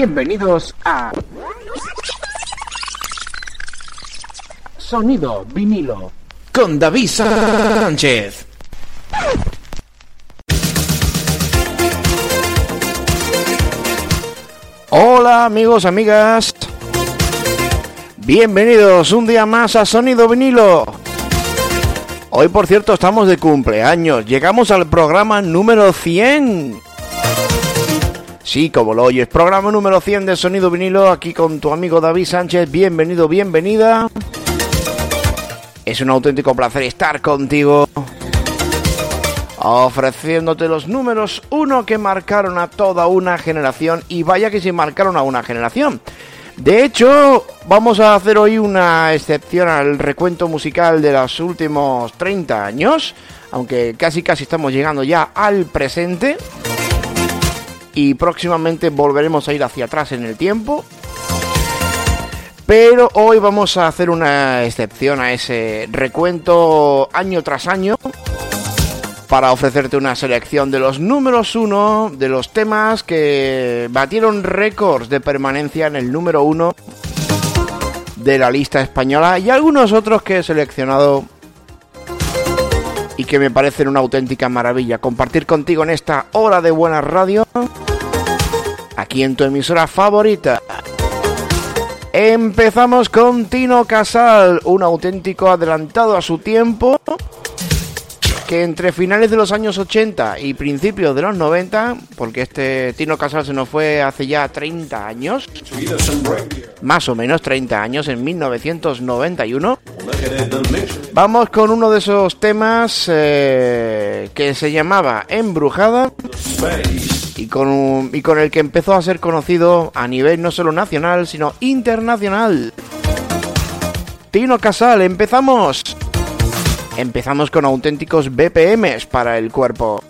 Bienvenidos a Sonido vinilo con David Sánchez. Hola amigos, amigas. Bienvenidos un día más a Sonido vinilo. Hoy por cierto estamos de cumpleaños. Llegamos al programa número 100. Sí, como lo oyes, programa número 100 de Sonido Vinilo, aquí con tu amigo David Sánchez. Bienvenido, bienvenida. Es un auténtico placer estar contigo, ofreciéndote los números uno que marcaron a toda una generación. Y vaya que se marcaron a una generación. De hecho, vamos a hacer hoy una excepción al recuento musical de los últimos 30 años, aunque casi casi estamos llegando ya al presente y próximamente volveremos a ir hacia atrás en el tiempo. Pero hoy vamos a hacer una excepción a ese recuento año tras año para ofrecerte una selección de los números uno de los temas que batieron récords de permanencia en el número uno de la lista española y algunos otros que he seleccionado y que me parecen una auténtica maravilla compartir contigo en esta hora de buena radio aquí en tu emisora favorita. Empezamos con Tino Casal, un auténtico adelantado a su tiempo que entre finales de los años 80 y principios de los 90, porque este Tino Casal se nos fue hace ya 30 años, más o menos 30 años, en 1991, vamos con uno de esos temas eh, que se llamaba Embrujada y con, y con el que empezó a ser conocido a nivel no solo nacional, sino internacional. Tino Casal, empezamos. Empezamos con auténticos BPMs para el cuerpo.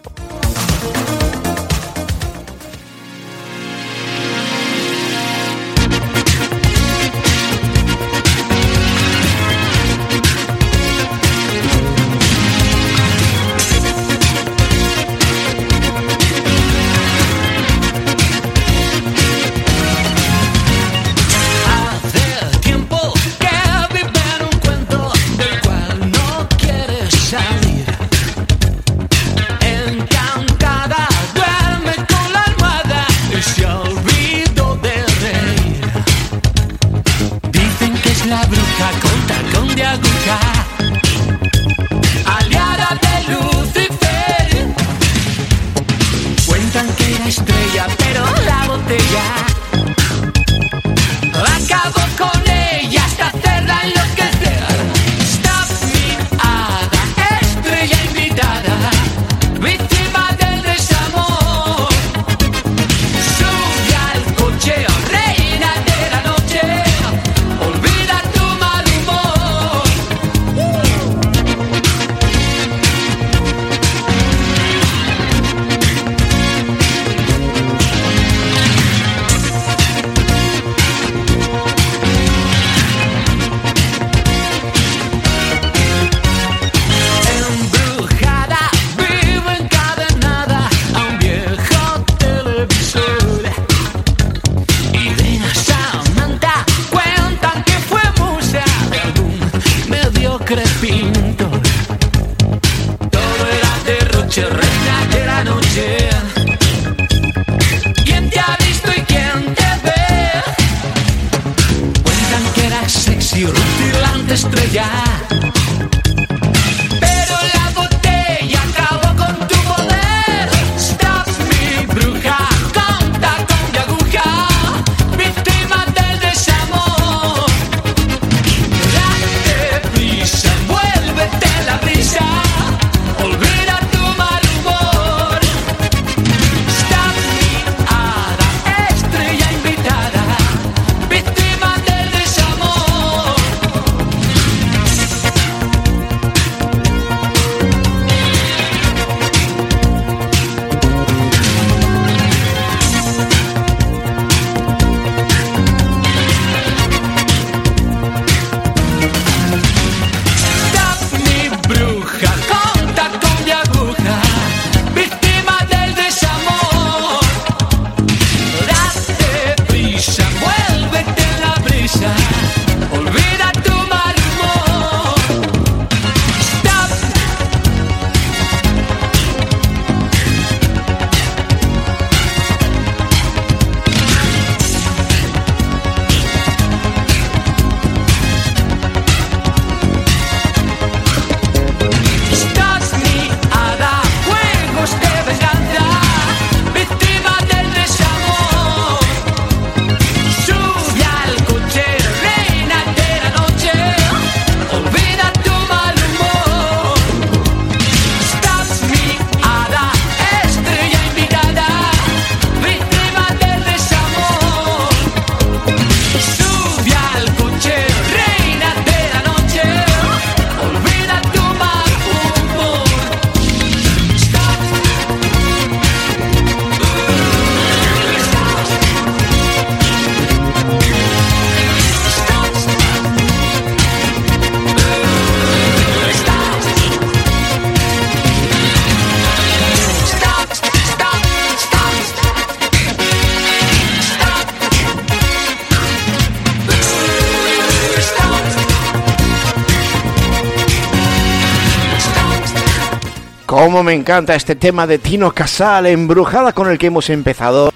Me encanta este tema de Tino Casal, embrujada con el que hemos empezado.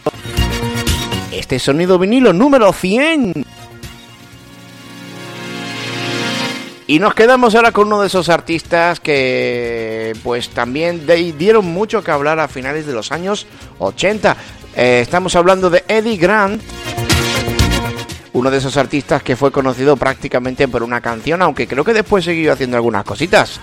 Este sonido vinilo número 100. Y nos quedamos ahora con uno de esos artistas que pues también dieron mucho que hablar a finales de los años 80. Eh, estamos hablando de Eddie Grant, uno de esos artistas que fue conocido prácticamente por una canción, aunque creo que después siguió haciendo algunas cositas.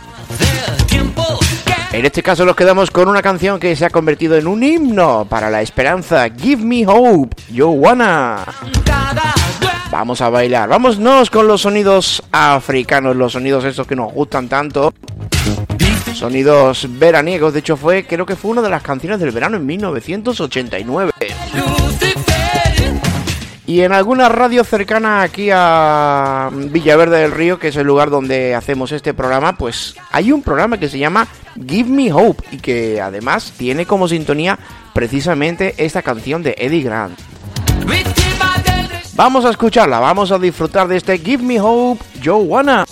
En este caso nos quedamos con una canción que se ha convertido en un himno para la esperanza. Give me hope, yo wanna. Vamos a bailar, vámonos con los sonidos africanos, los sonidos esos que nos gustan tanto. Sonidos veraniegos, de hecho fue, creo que fue una de las canciones del verano en 1989. Y en alguna radio cercana aquí a Villaverde del Río, que es el lugar donde hacemos este programa, pues hay un programa que se llama Give Me Hope y que además tiene como sintonía precisamente esta canción de Eddie Grant. Vamos a escucharla, vamos a disfrutar de este Give Me Hope, Joanna.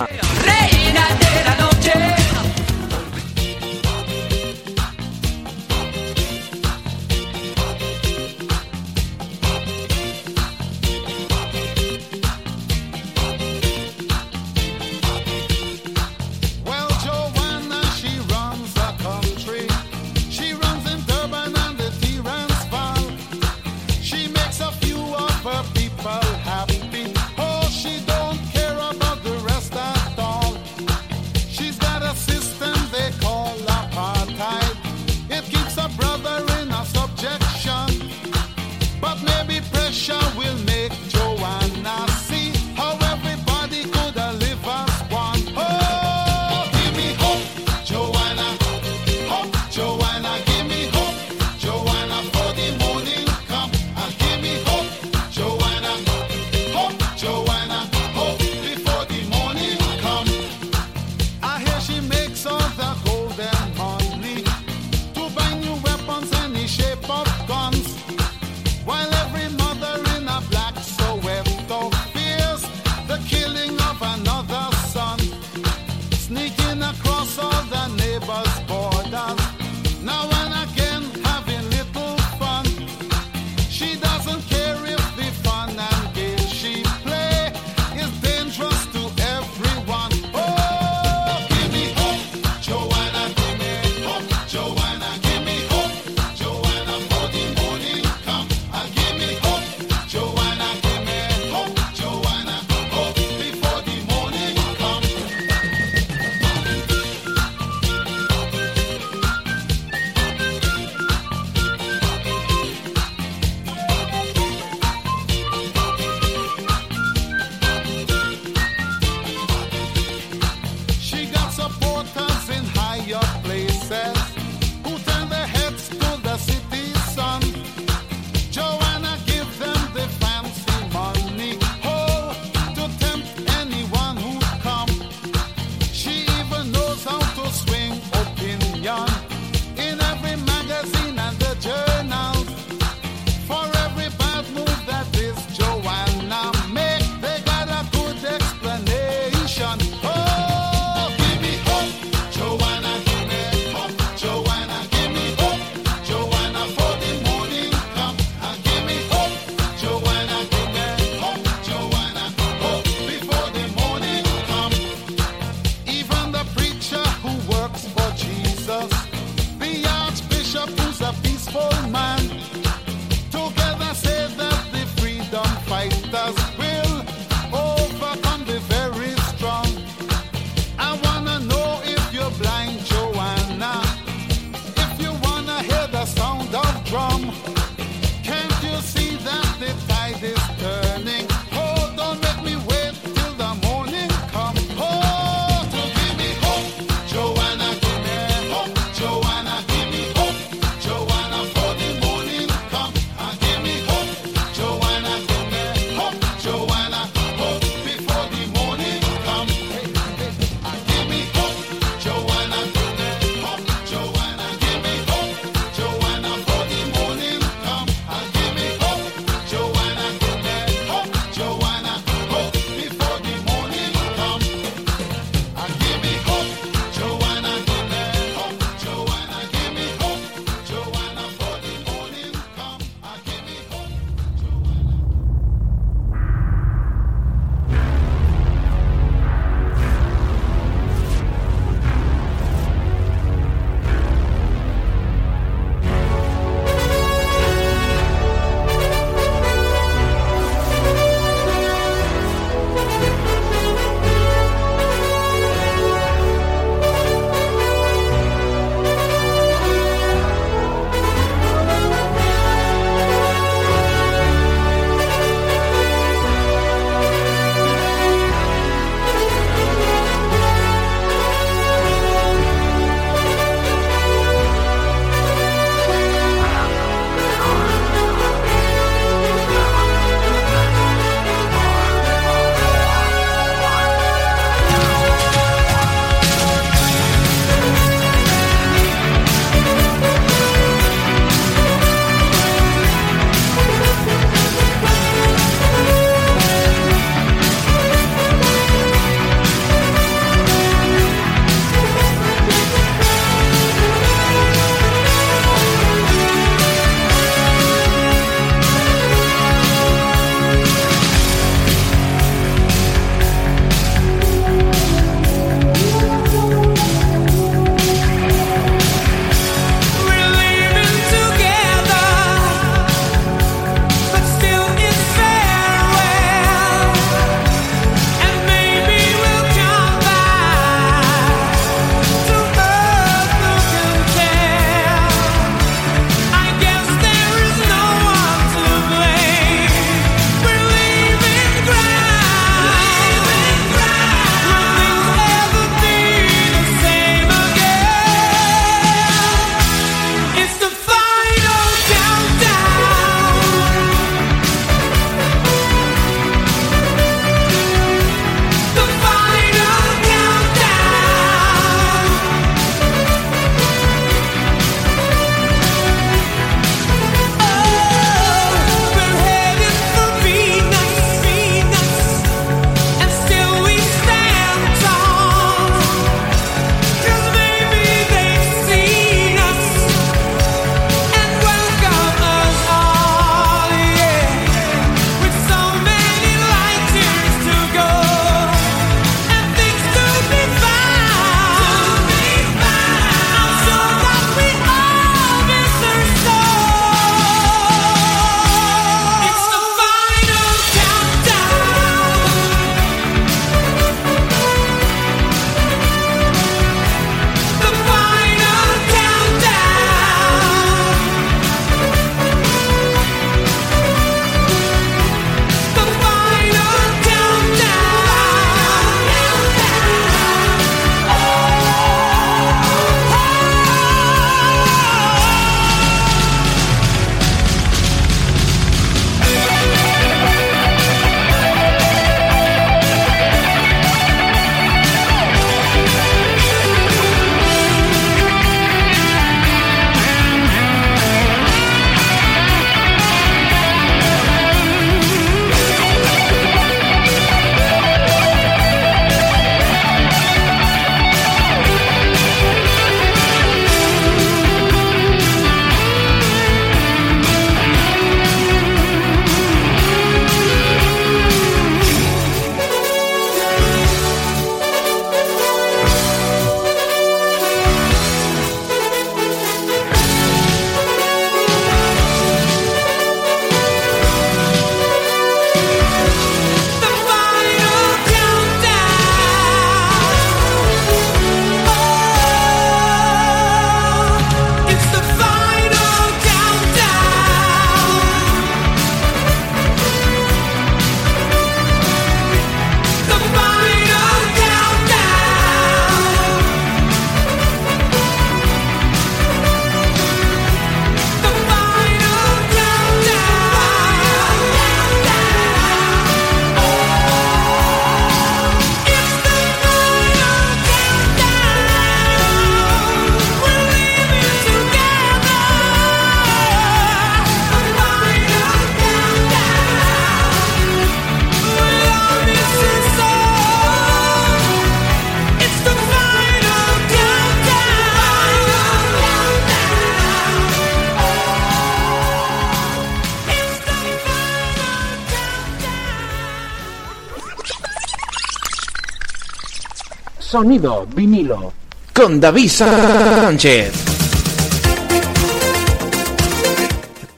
Sonido vinilo. Con David Sánchez.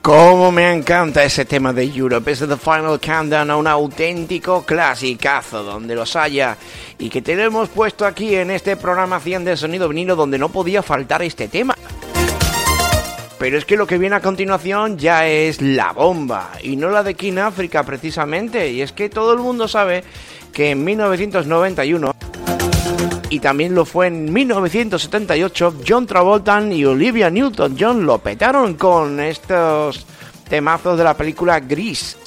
Cómo me encanta ese tema de Europe, es The Final Countdown, un auténtico clasicazo donde los haya y que tenemos puesto aquí en este programa 100 de sonido vinilo donde no podía faltar este tema. Pero es que lo que viene a continuación ya es la bomba y no la de King África precisamente y es que todo el mundo sabe que en 1991 y también lo fue en 1978 John Travolta y Olivia Newton-John lo petaron con estos temazos de la película Gris.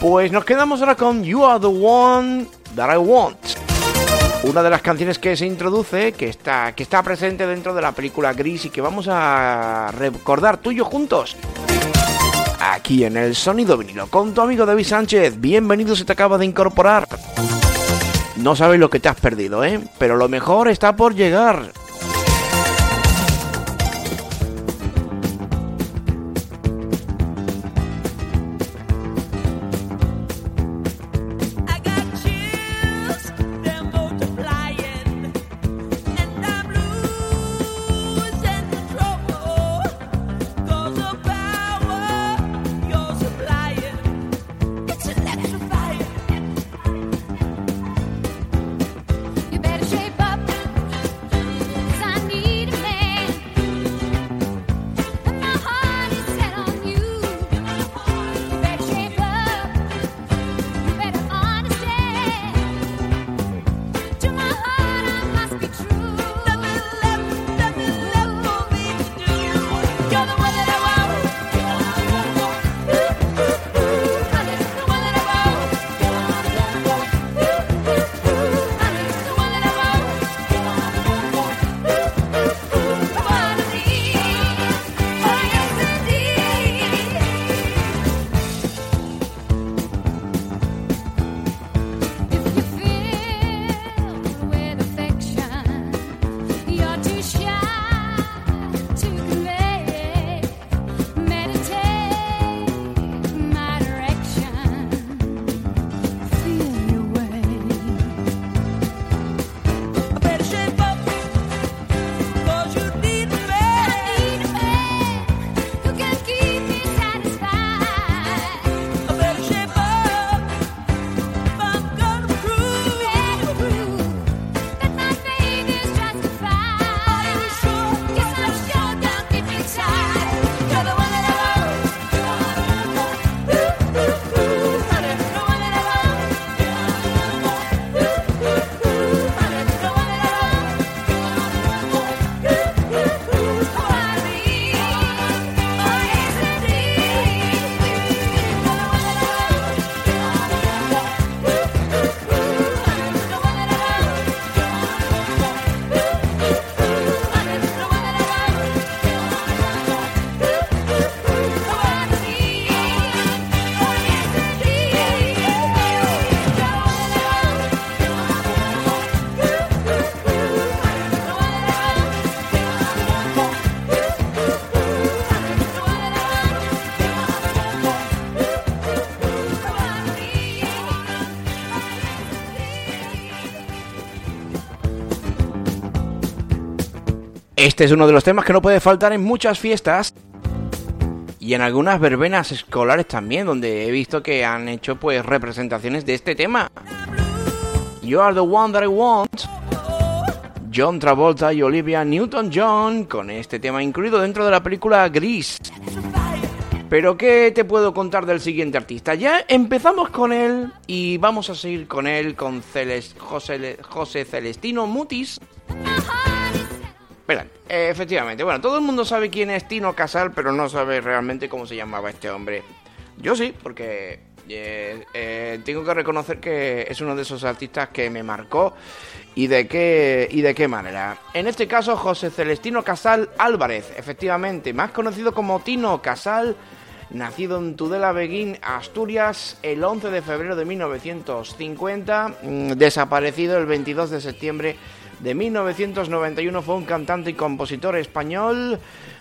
Pues nos quedamos ahora con You Are the One That I Want. Una de las canciones que se introduce, que está, que está presente dentro de la película Gris y que vamos a recordar tú y yo juntos. Aquí en el Sonido Vinilo, con tu amigo David Sánchez. Bienvenido si te acaba de incorporar. No sabes lo que te has perdido, ¿eh? Pero lo mejor está por llegar. Este es uno de los temas que no puede faltar en muchas fiestas y en algunas verbenas escolares también, donde he visto que han hecho pues representaciones de este tema. You are the one that I want. John Travolta y Olivia Newton-John con este tema incluido dentro de la película Gris. Pero ¿qué te puedo contar del siguiente artista? Ya empezamos con él y vamos a seguir con él, con José, José Celestino Mutis. Efectivamente, bueno, todo el mundo sabe quién es Tino Casal, pero no sabe realmente cómo se llamaba este hombre. Yo sí, porque eh, eh, tengo que reconocer que es uno de esos artistas que me marcó y de qué y de qué manera. En este caso, José Celestino Casal Álvarez, efectivamente, más conocido como Tino Casal, nacido en Tudela Beguín, Asturias, el 11 de febrero de 1950, mm, desaparecido el 22 de septiembre de 1991 fue un cantante y compositor español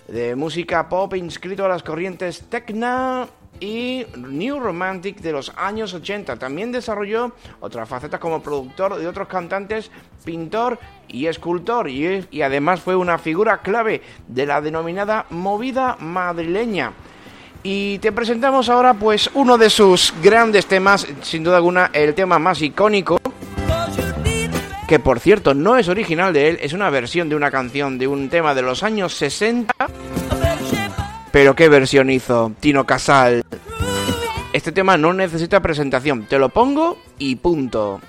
de música pop inscrito a las corrientes Tecna, y New Romantic de los años 80. También desarrolló otras facetas como productor de otros cantantes, pintor y escultor y, y además fue una figura clave de la denominada movida madrileña. Y te presentamos ahora pues uno de sus grandes temas, sin duda alguna el tema más icónico, que por cierto no es original de él, es una versión de una canción de un tema de los años 60 pero qué versión hizo Tino Casal. Este tema no necesita presentación, te lo pongo y punto.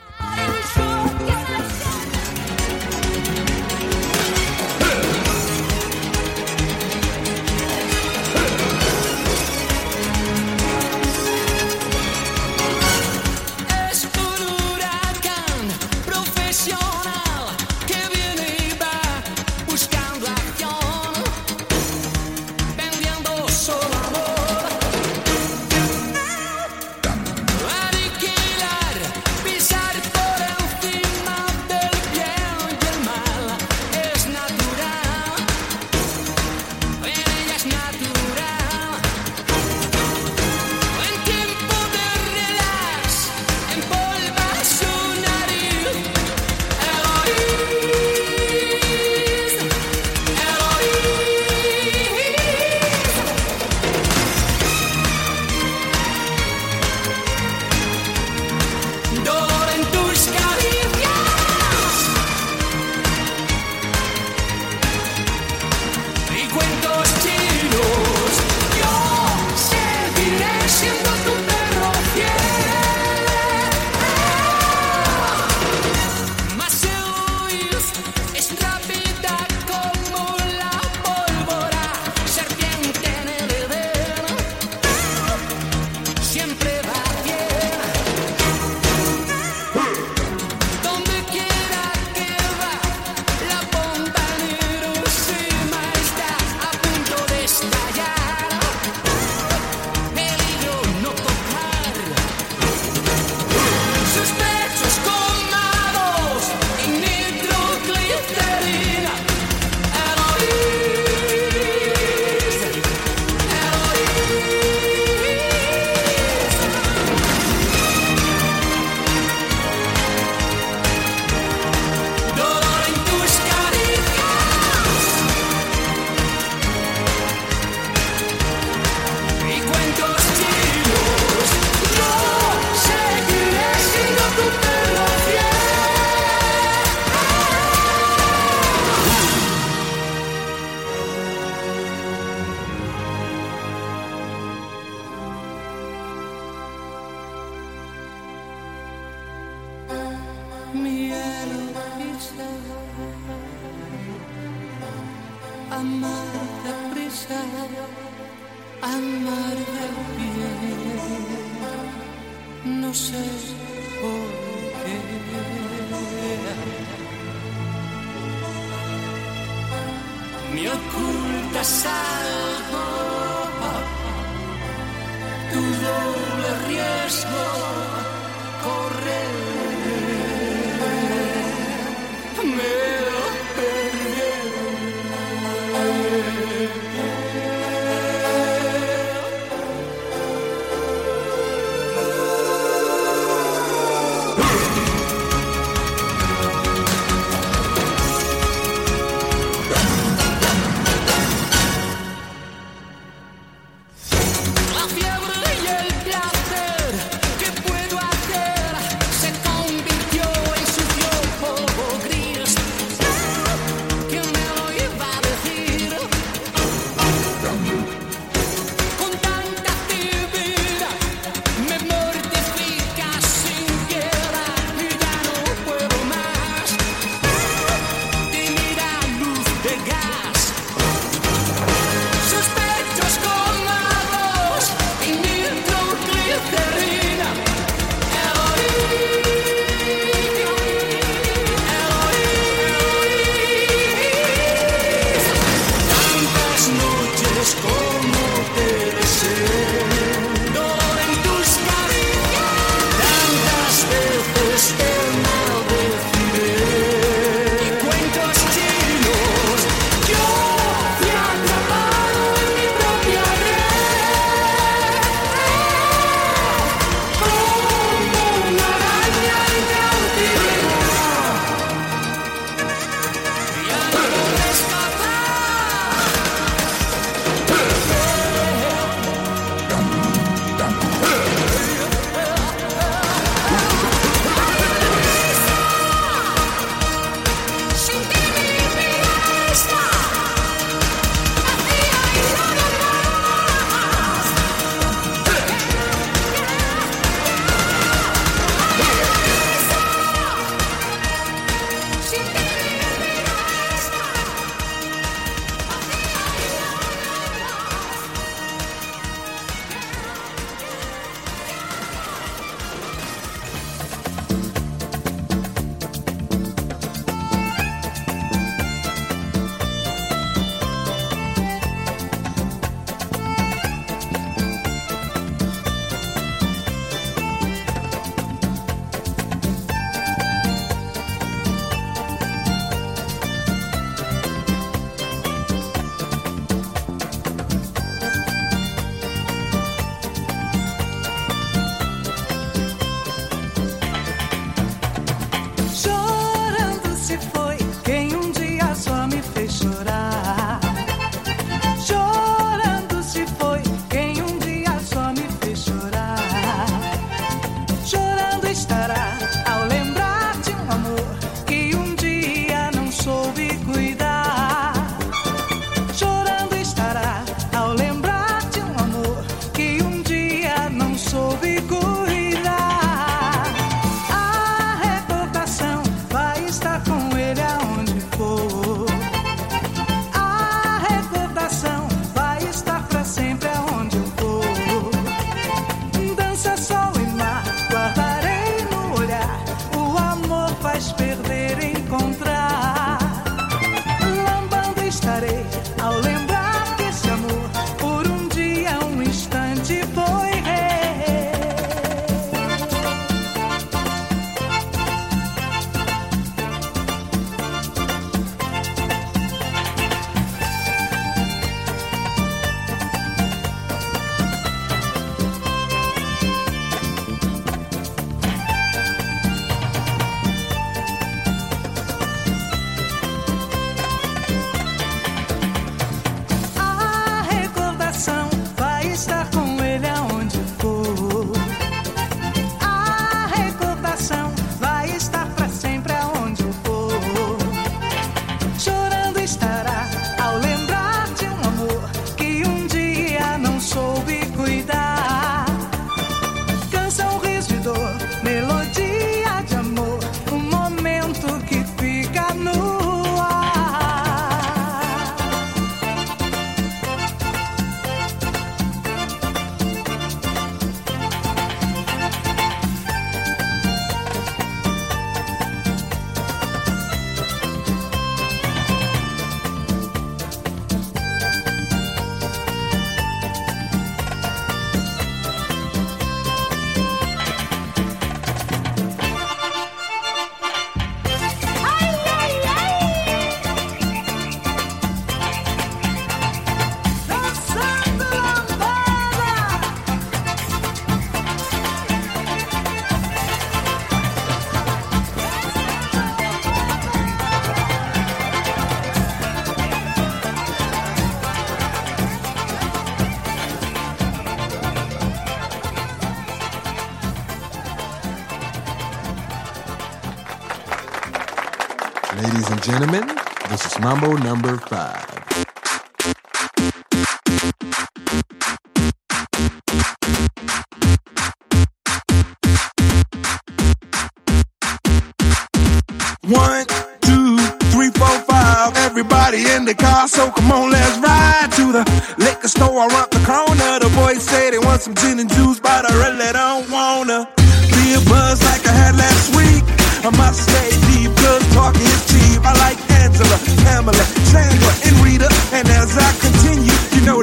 Mambo number five.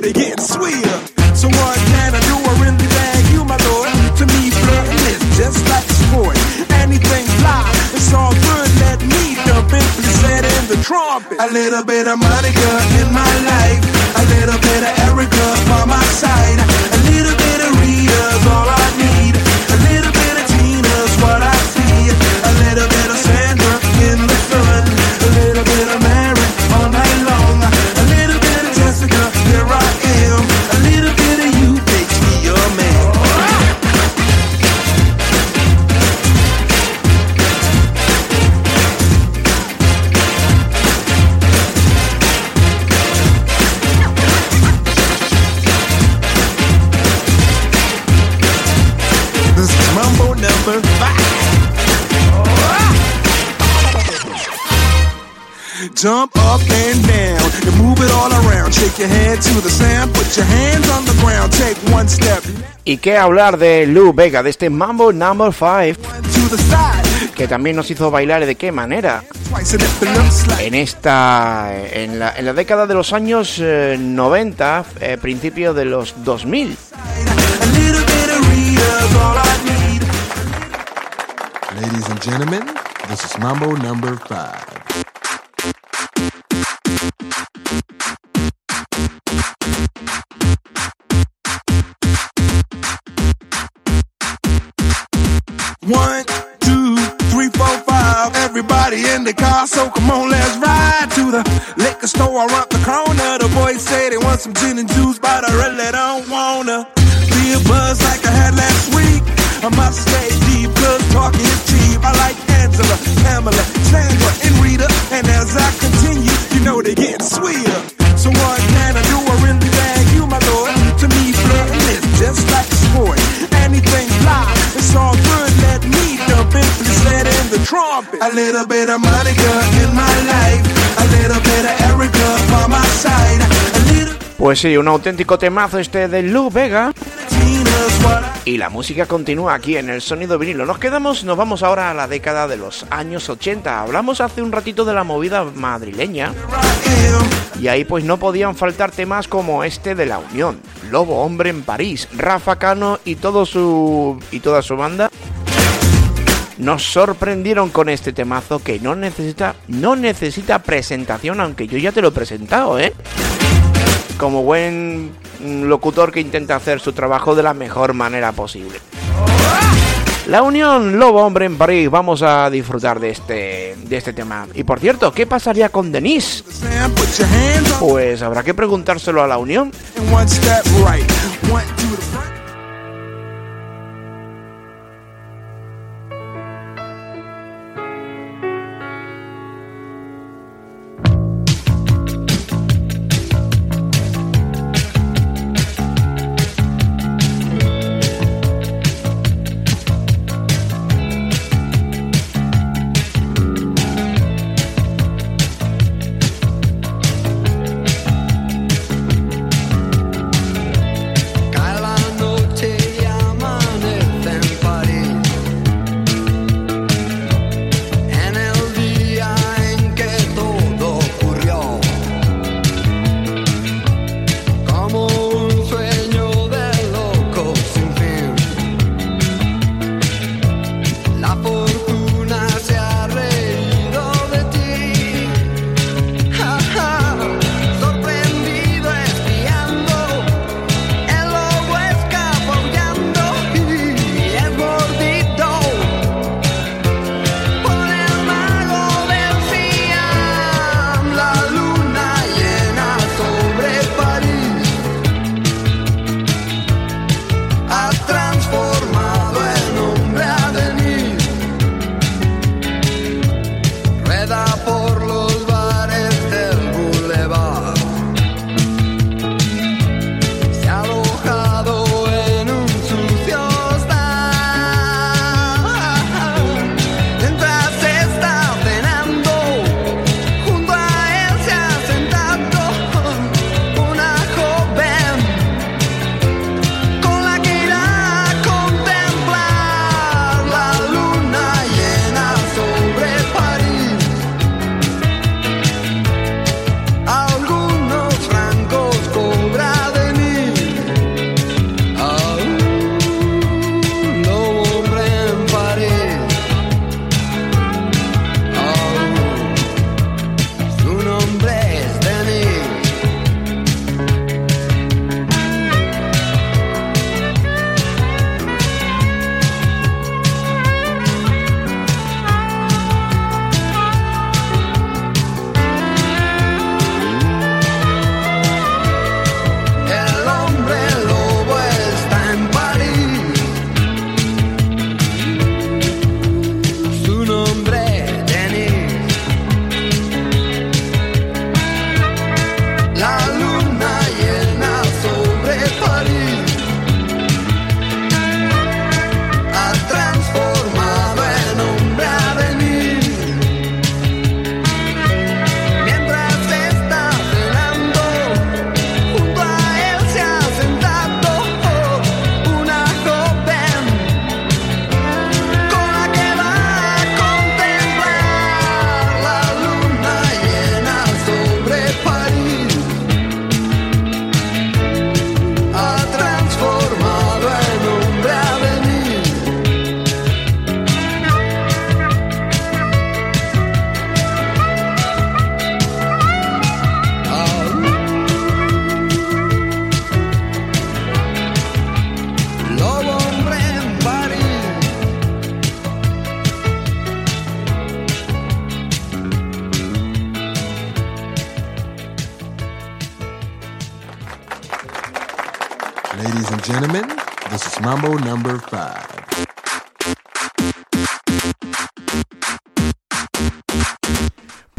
Know they get sweeter. So what can I do? I really bag you, my lord. To me, flirting is just like sport. Anything fly, it's all good. Let me dump it, set in the trumpet. A little bit of Monica in my life. A little bit of Erica by my side. Y qué hablar de Lou Vega, de este Mambo Number 5, one to the side. que también nos hizo bailar de qué manera. En esta, en la, en la década de los años eh, 90, eh, principio de los 2000. a little bit of Rita's all I need. Ladies and gentlemen, this is Mambo number five. One, two, three, four, five. Everybody in the car, so come on, let's ride to the liquor store around the corner. The boys say they want some gin and juice, but I really don't wanna be a buzz like I had last week. I must stay little bit of Monica in my life. A little bit of Erica by my side. A little Pues sí, un auténtico temazo este de Lou Vega. Y la música continúa aquí en el sonido vinilo. Nos quedamos, nos vamos ahora a la década de los años 80. Hablamos hace un ratito de la movida madrileña. Y ahí pues no podían faltar temas como este de La Unión, Lobo Hombre en París, Rafa Cano y todo su y toda su banda nos sorprendieron con este temazo que no necesita no necesita presentación, aunque yo ya te lo he presentado, ¿eh? Como buen mm, locutor que intenta hacer su trabajo de la mejor manera posible. La Unión Lobo Hombre en París, vamos a disfrutar de este de este tema. Y por cierto, ¿qué pasaría con Denise? Pues habrá que preguntárselo a la Unión.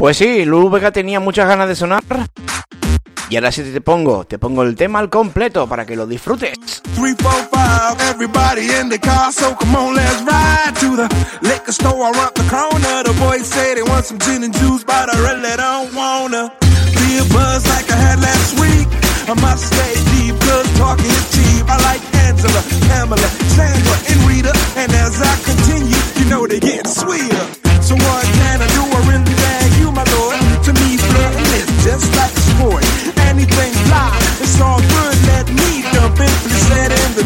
Pues sí, Lou Vega tenía muchas ganas de sonar. Y ahora sí te pongo, te pongo el tema al completo para que lo disfrutes. Three, four, five, everybody in the car, so come on, let's ride to the liquor store around the corner. The boys say they want some gin and juice, but I really don't wanna be a buzz like I had last week. I must stay deep, cause talking is cheap. I like Angela, Pamela, Sandra, and Rita, and as I continue, you know they get sweeter.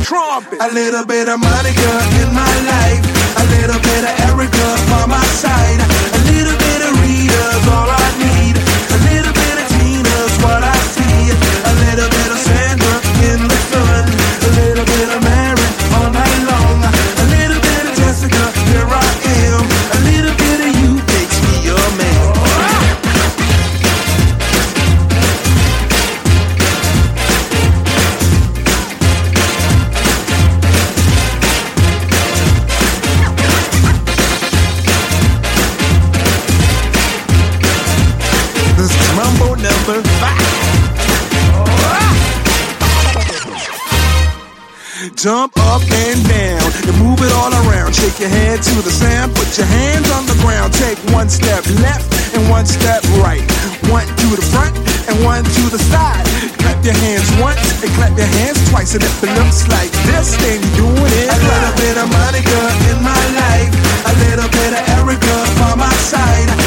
Trumpet. A little bit of Monica in my life, a little bit of Erica by my side, Shake your head to the sound. Put your hands on the ground. Take one step left and one step right. One to the front and one to the side. Clap your hands once and clap your hands twice. And if it looks like this, then you're doing it. A little bit of Monica in my life. A little bit of Erica by my side.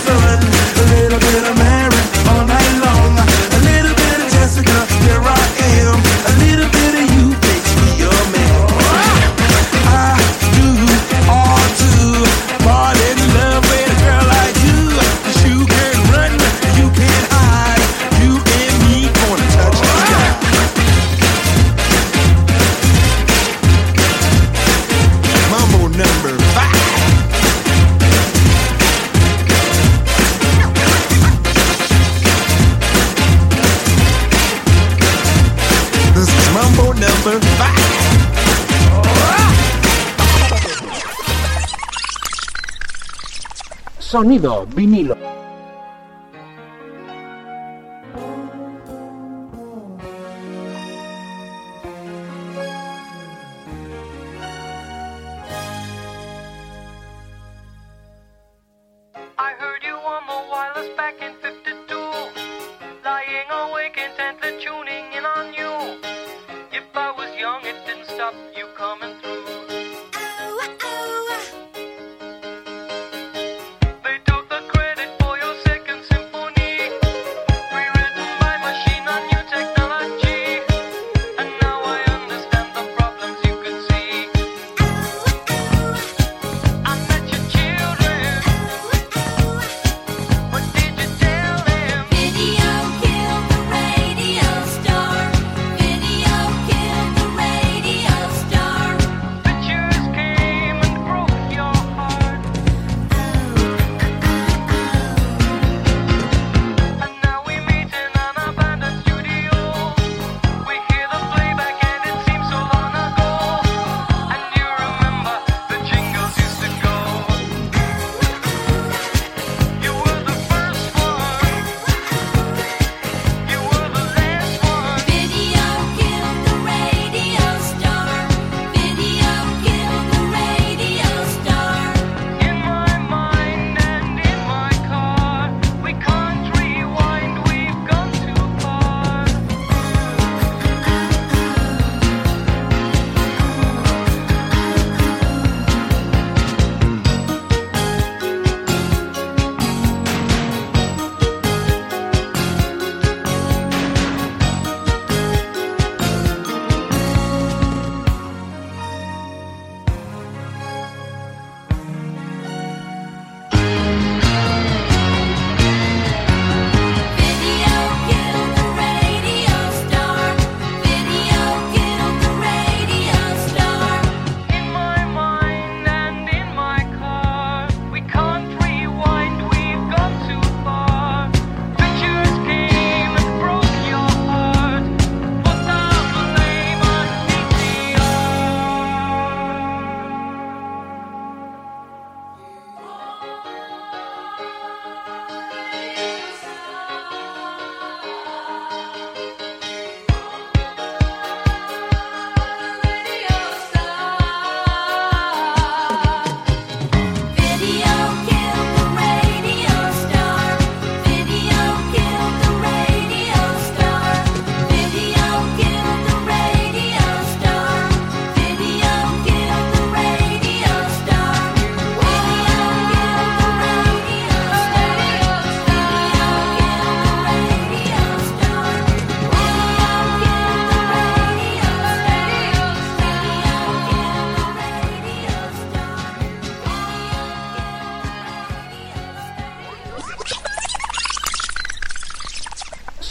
Sonido vinilo.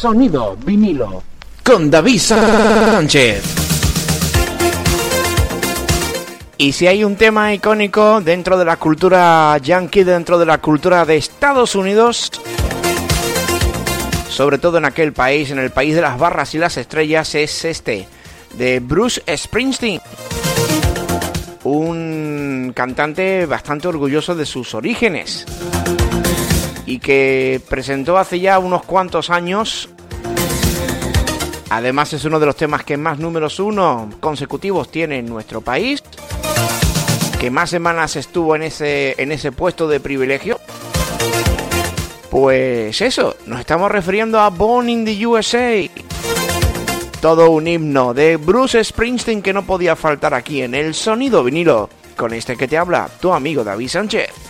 Sonido vinilo. con David Sánchez. Y si hay un tema icónico dentro de la cultura yankee, dentro de la cultura de Estados Unidos, sobre todo en aquel país, en el país de las barras y las estrellas, es este, de Bruce Springsteen. Un cantante bastante orgulloso de sus orígenes y que presentó hace ya unos cuantos años Además es uno de los temas que más números uno consecutivos tiene en nuestro país, que más semanas estuvo en ese, en ese puesto de privilegio. Pues eso, nos estamos refiriendo a Born in the USA. Todo un himno de Bruce Springsteen que no podía faltar aquí en el sonido vinilo. Con este que te habla, tu amigo David Sánchez.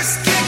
first kiss.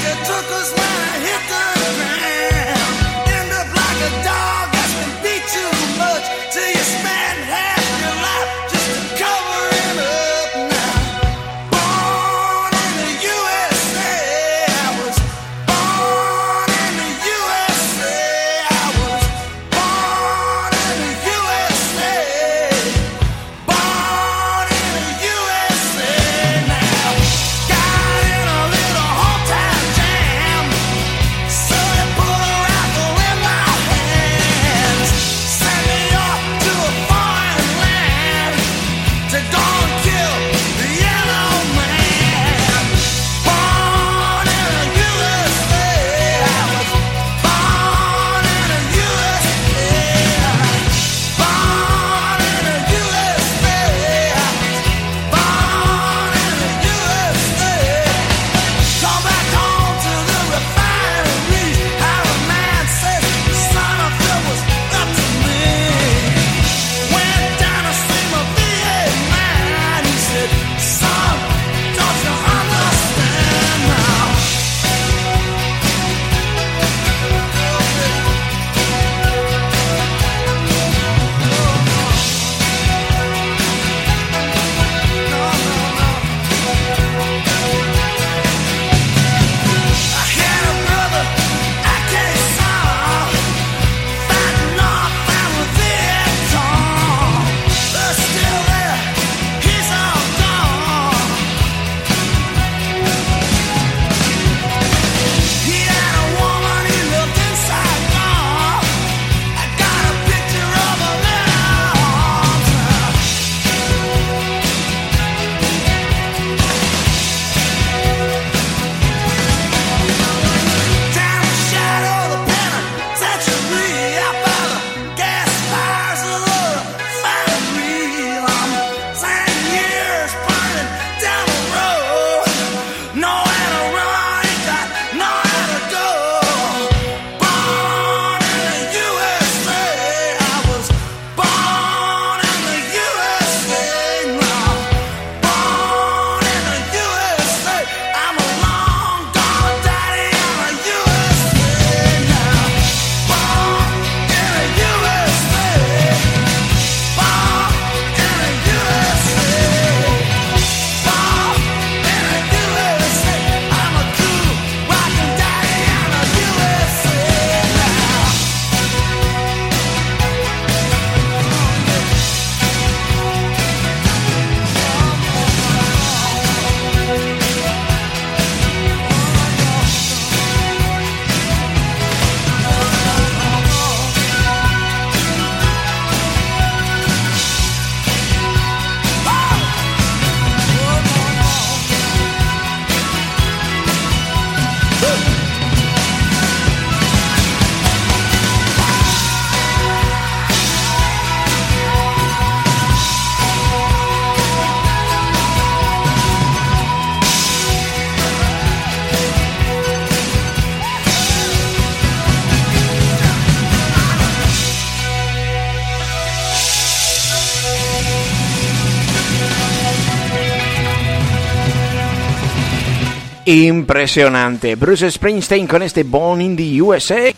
Impresionante. Bruce Springsteen con este Born in the USA.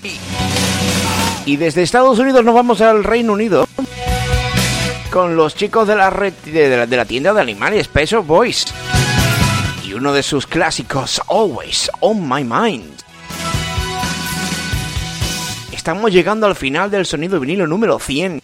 Y desde Estados Unidos nos vamos al Reino Unido con los chicos de la, red- de la, de la tienda de animales Pet Shop Boys. Y uno de sus clásicos, Always on My Mind. Estamos llegando al final del sonido vinilo número 100.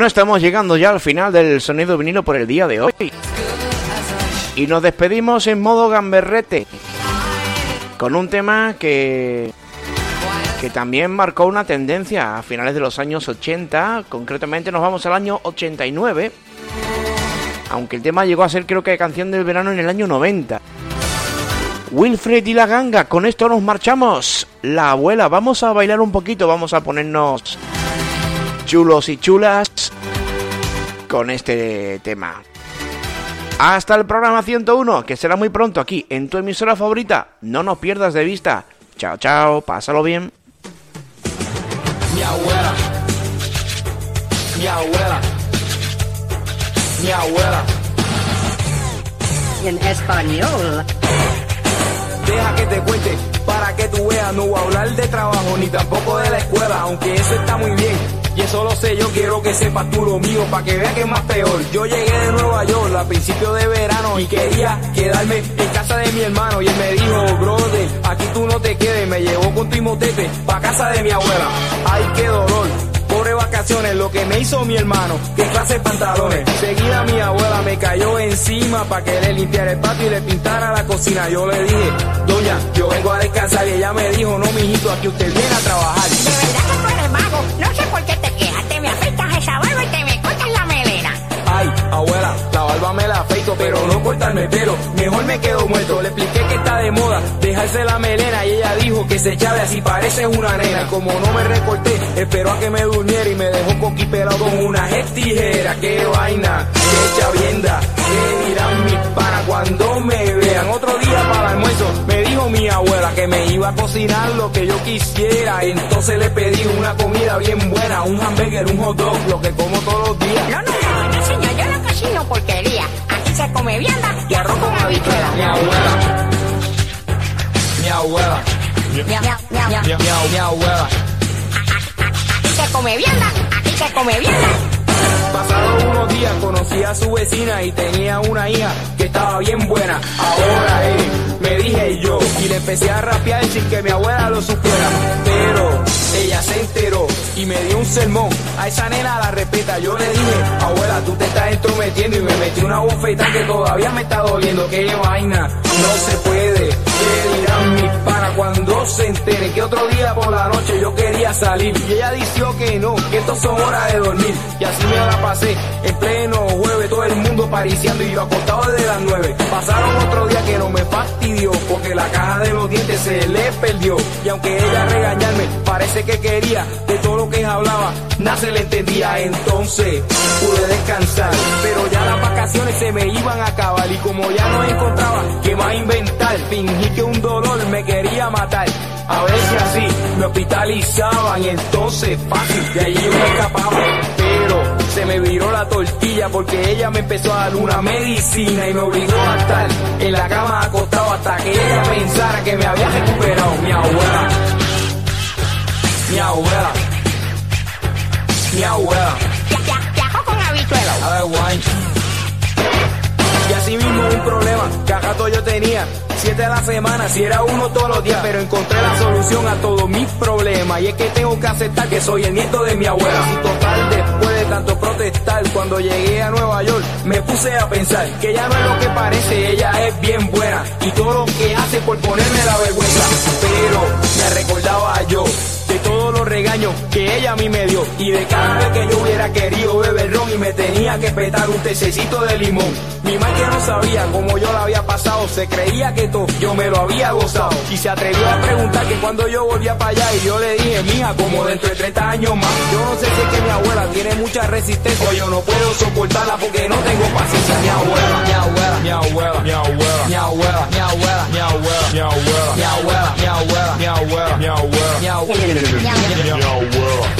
Bueno, estamos llegando ya al final del sonido vinilo por el día de hoy. Y nos despedimos en modo gamberrete. Con un tema que, que también marcó una tendencia a finales de los años 80. Concretamente nos vamos al año 89. Aunque el tema llegó a ser creo que canción del verano en el año 90. Wilfred y la ganga, con esto nos marchamos. La abuela, vamos a bailar un poquito, vamos a ponernos chulos y chulas con este tema. Hasta el programa 101, que será muy pronto aquí en tu emisora favorita. No nos pierdas de vista. Chao, chao, pásalo bien. Mi abuela, mi abuela, mi abuela. En español. Deja que te cuente para que tú veas. No voy a hablar de trabajo ni tampoco de la escuela, aunque eso está muy bien. Y eso lo sé, yo quiero que sepas tú lo mío, para que veas que es más peor. Yo llegué de Nueva York a principios de verano y quería quedarme en casa de mi hermano. Y él me dijo, brother, aquí tú no te quedes. Me llevó con tu imotete pa' casa de mi abuela. Ay, qué dolor. Pobre vacaciones, lo que me hizo mi hermano, que clase de pantalones. Seguida mi abuela me cayó encima para que le limpiara el patio y le pintara la cocina. Yo le dije, doña, yo vengo a descansar y ella me dijo, no, mijito, aquí usted viene a trabajar. Eso, pero no cortarme el pelo. Mejor me quedo muerto. Le expliqué que está de moda dejarse la melena y ella dijo que se echaba así parece una nena. Como no me recorté, esperó a que me durmiera y me dejó coquipelado con una tijera. Qué vaina, qué chavienda. ¿Qué dirán mis panas cuando me vean? Otro día para el almuerzo me dijo mi abuela que me iba a cocinar lo que yo quisiera. Entonces le pedí una comida bien buena, un hamburger, un hot dog, lo que como todos los días. Señor, yo no cocino porquería. Aquí se come vianda y arroz con habichuela. Mi abuela. Mi abuela. Miau. Mi, mi- mi abuela. Aquí se come vianda, aquí se come vianda. Pasaron unos días, conocí a su vecina y tenía una hija que estaba bien buena. Ahora, eh, me dije yo y le empecé a rapear sin que mi abuela lo supiera. Pero ella se enteró y me dio un sermón. A esa nena la respeta. Yo le dije, abuela, tú te estás entrometiendo y me metí una bofeta que todavía me está doliendo. Qué vaina, no se puede. ¿Qué dirán mis panas cuando se enteren que otro día por la noche yo quería salir? Y ella dijo que no, que esto son horas de dormir. Y así me la pasé en pleno jueves, todo el mundo pariciando y yo acostado desde las nueve. Pasaron otro día que no me fastidió porque la caja de los dientes se le perdió. Y aunque ella regañarme, parece que quería de todo lo que hablaba, nada se le entendía. Entonces pude descansar, pero ya las vacaciones se me iban a acabar y como ya no encontraba qué más inventar, fingí que un dolor me quería matar. A si así me hospitalizaban y entonces fácil, de allí yo me escapaba. Pero se me viró la tortilla porque ella me empezó a dar una medicina y me obligó a estar en la cama acostado hasta que ella pensara que me había recuperado mi abuela. Mi abuela. Mi abuela. A ver, guay. Y así mismo un problema que a rato yo tenía. Siete a la semana, si era uno todos los días, pero encontré la solución a todos mis problemas. Y es que tengo que aceptar que soy el nieto de mi abuela. Y total, después de tanto protestar, cuando llegué a Nueva York, me puse a pensar que ella no es lo que parece, ella es bien buena. Y todo lo que hace por ponerme la vergüenza. Pero me recordaba yo de todos los regaños que ella a mí me dio y de cada vez que yo hubiera querido beber tenía que petar un tececito de limón. Mi madre no sabía cómo yo la había pasado, se creía que todo yo me lo había gozado y se atrevió a preguntar que cuando yo volvía para allá y yo le dije, mija, como dentro de 30 años más. Yo no sé si es que mi abuela tiene mucha resistencia o yo no puedo soportarla porque no tengo paciencia. Mi abuela, mi abuela, mi abuela, mi abuela, mi abuela, mi abuela, mi abuela, mi abuela, mi abuela, mi abuela, mi abuela, mi abuela, mi abuela.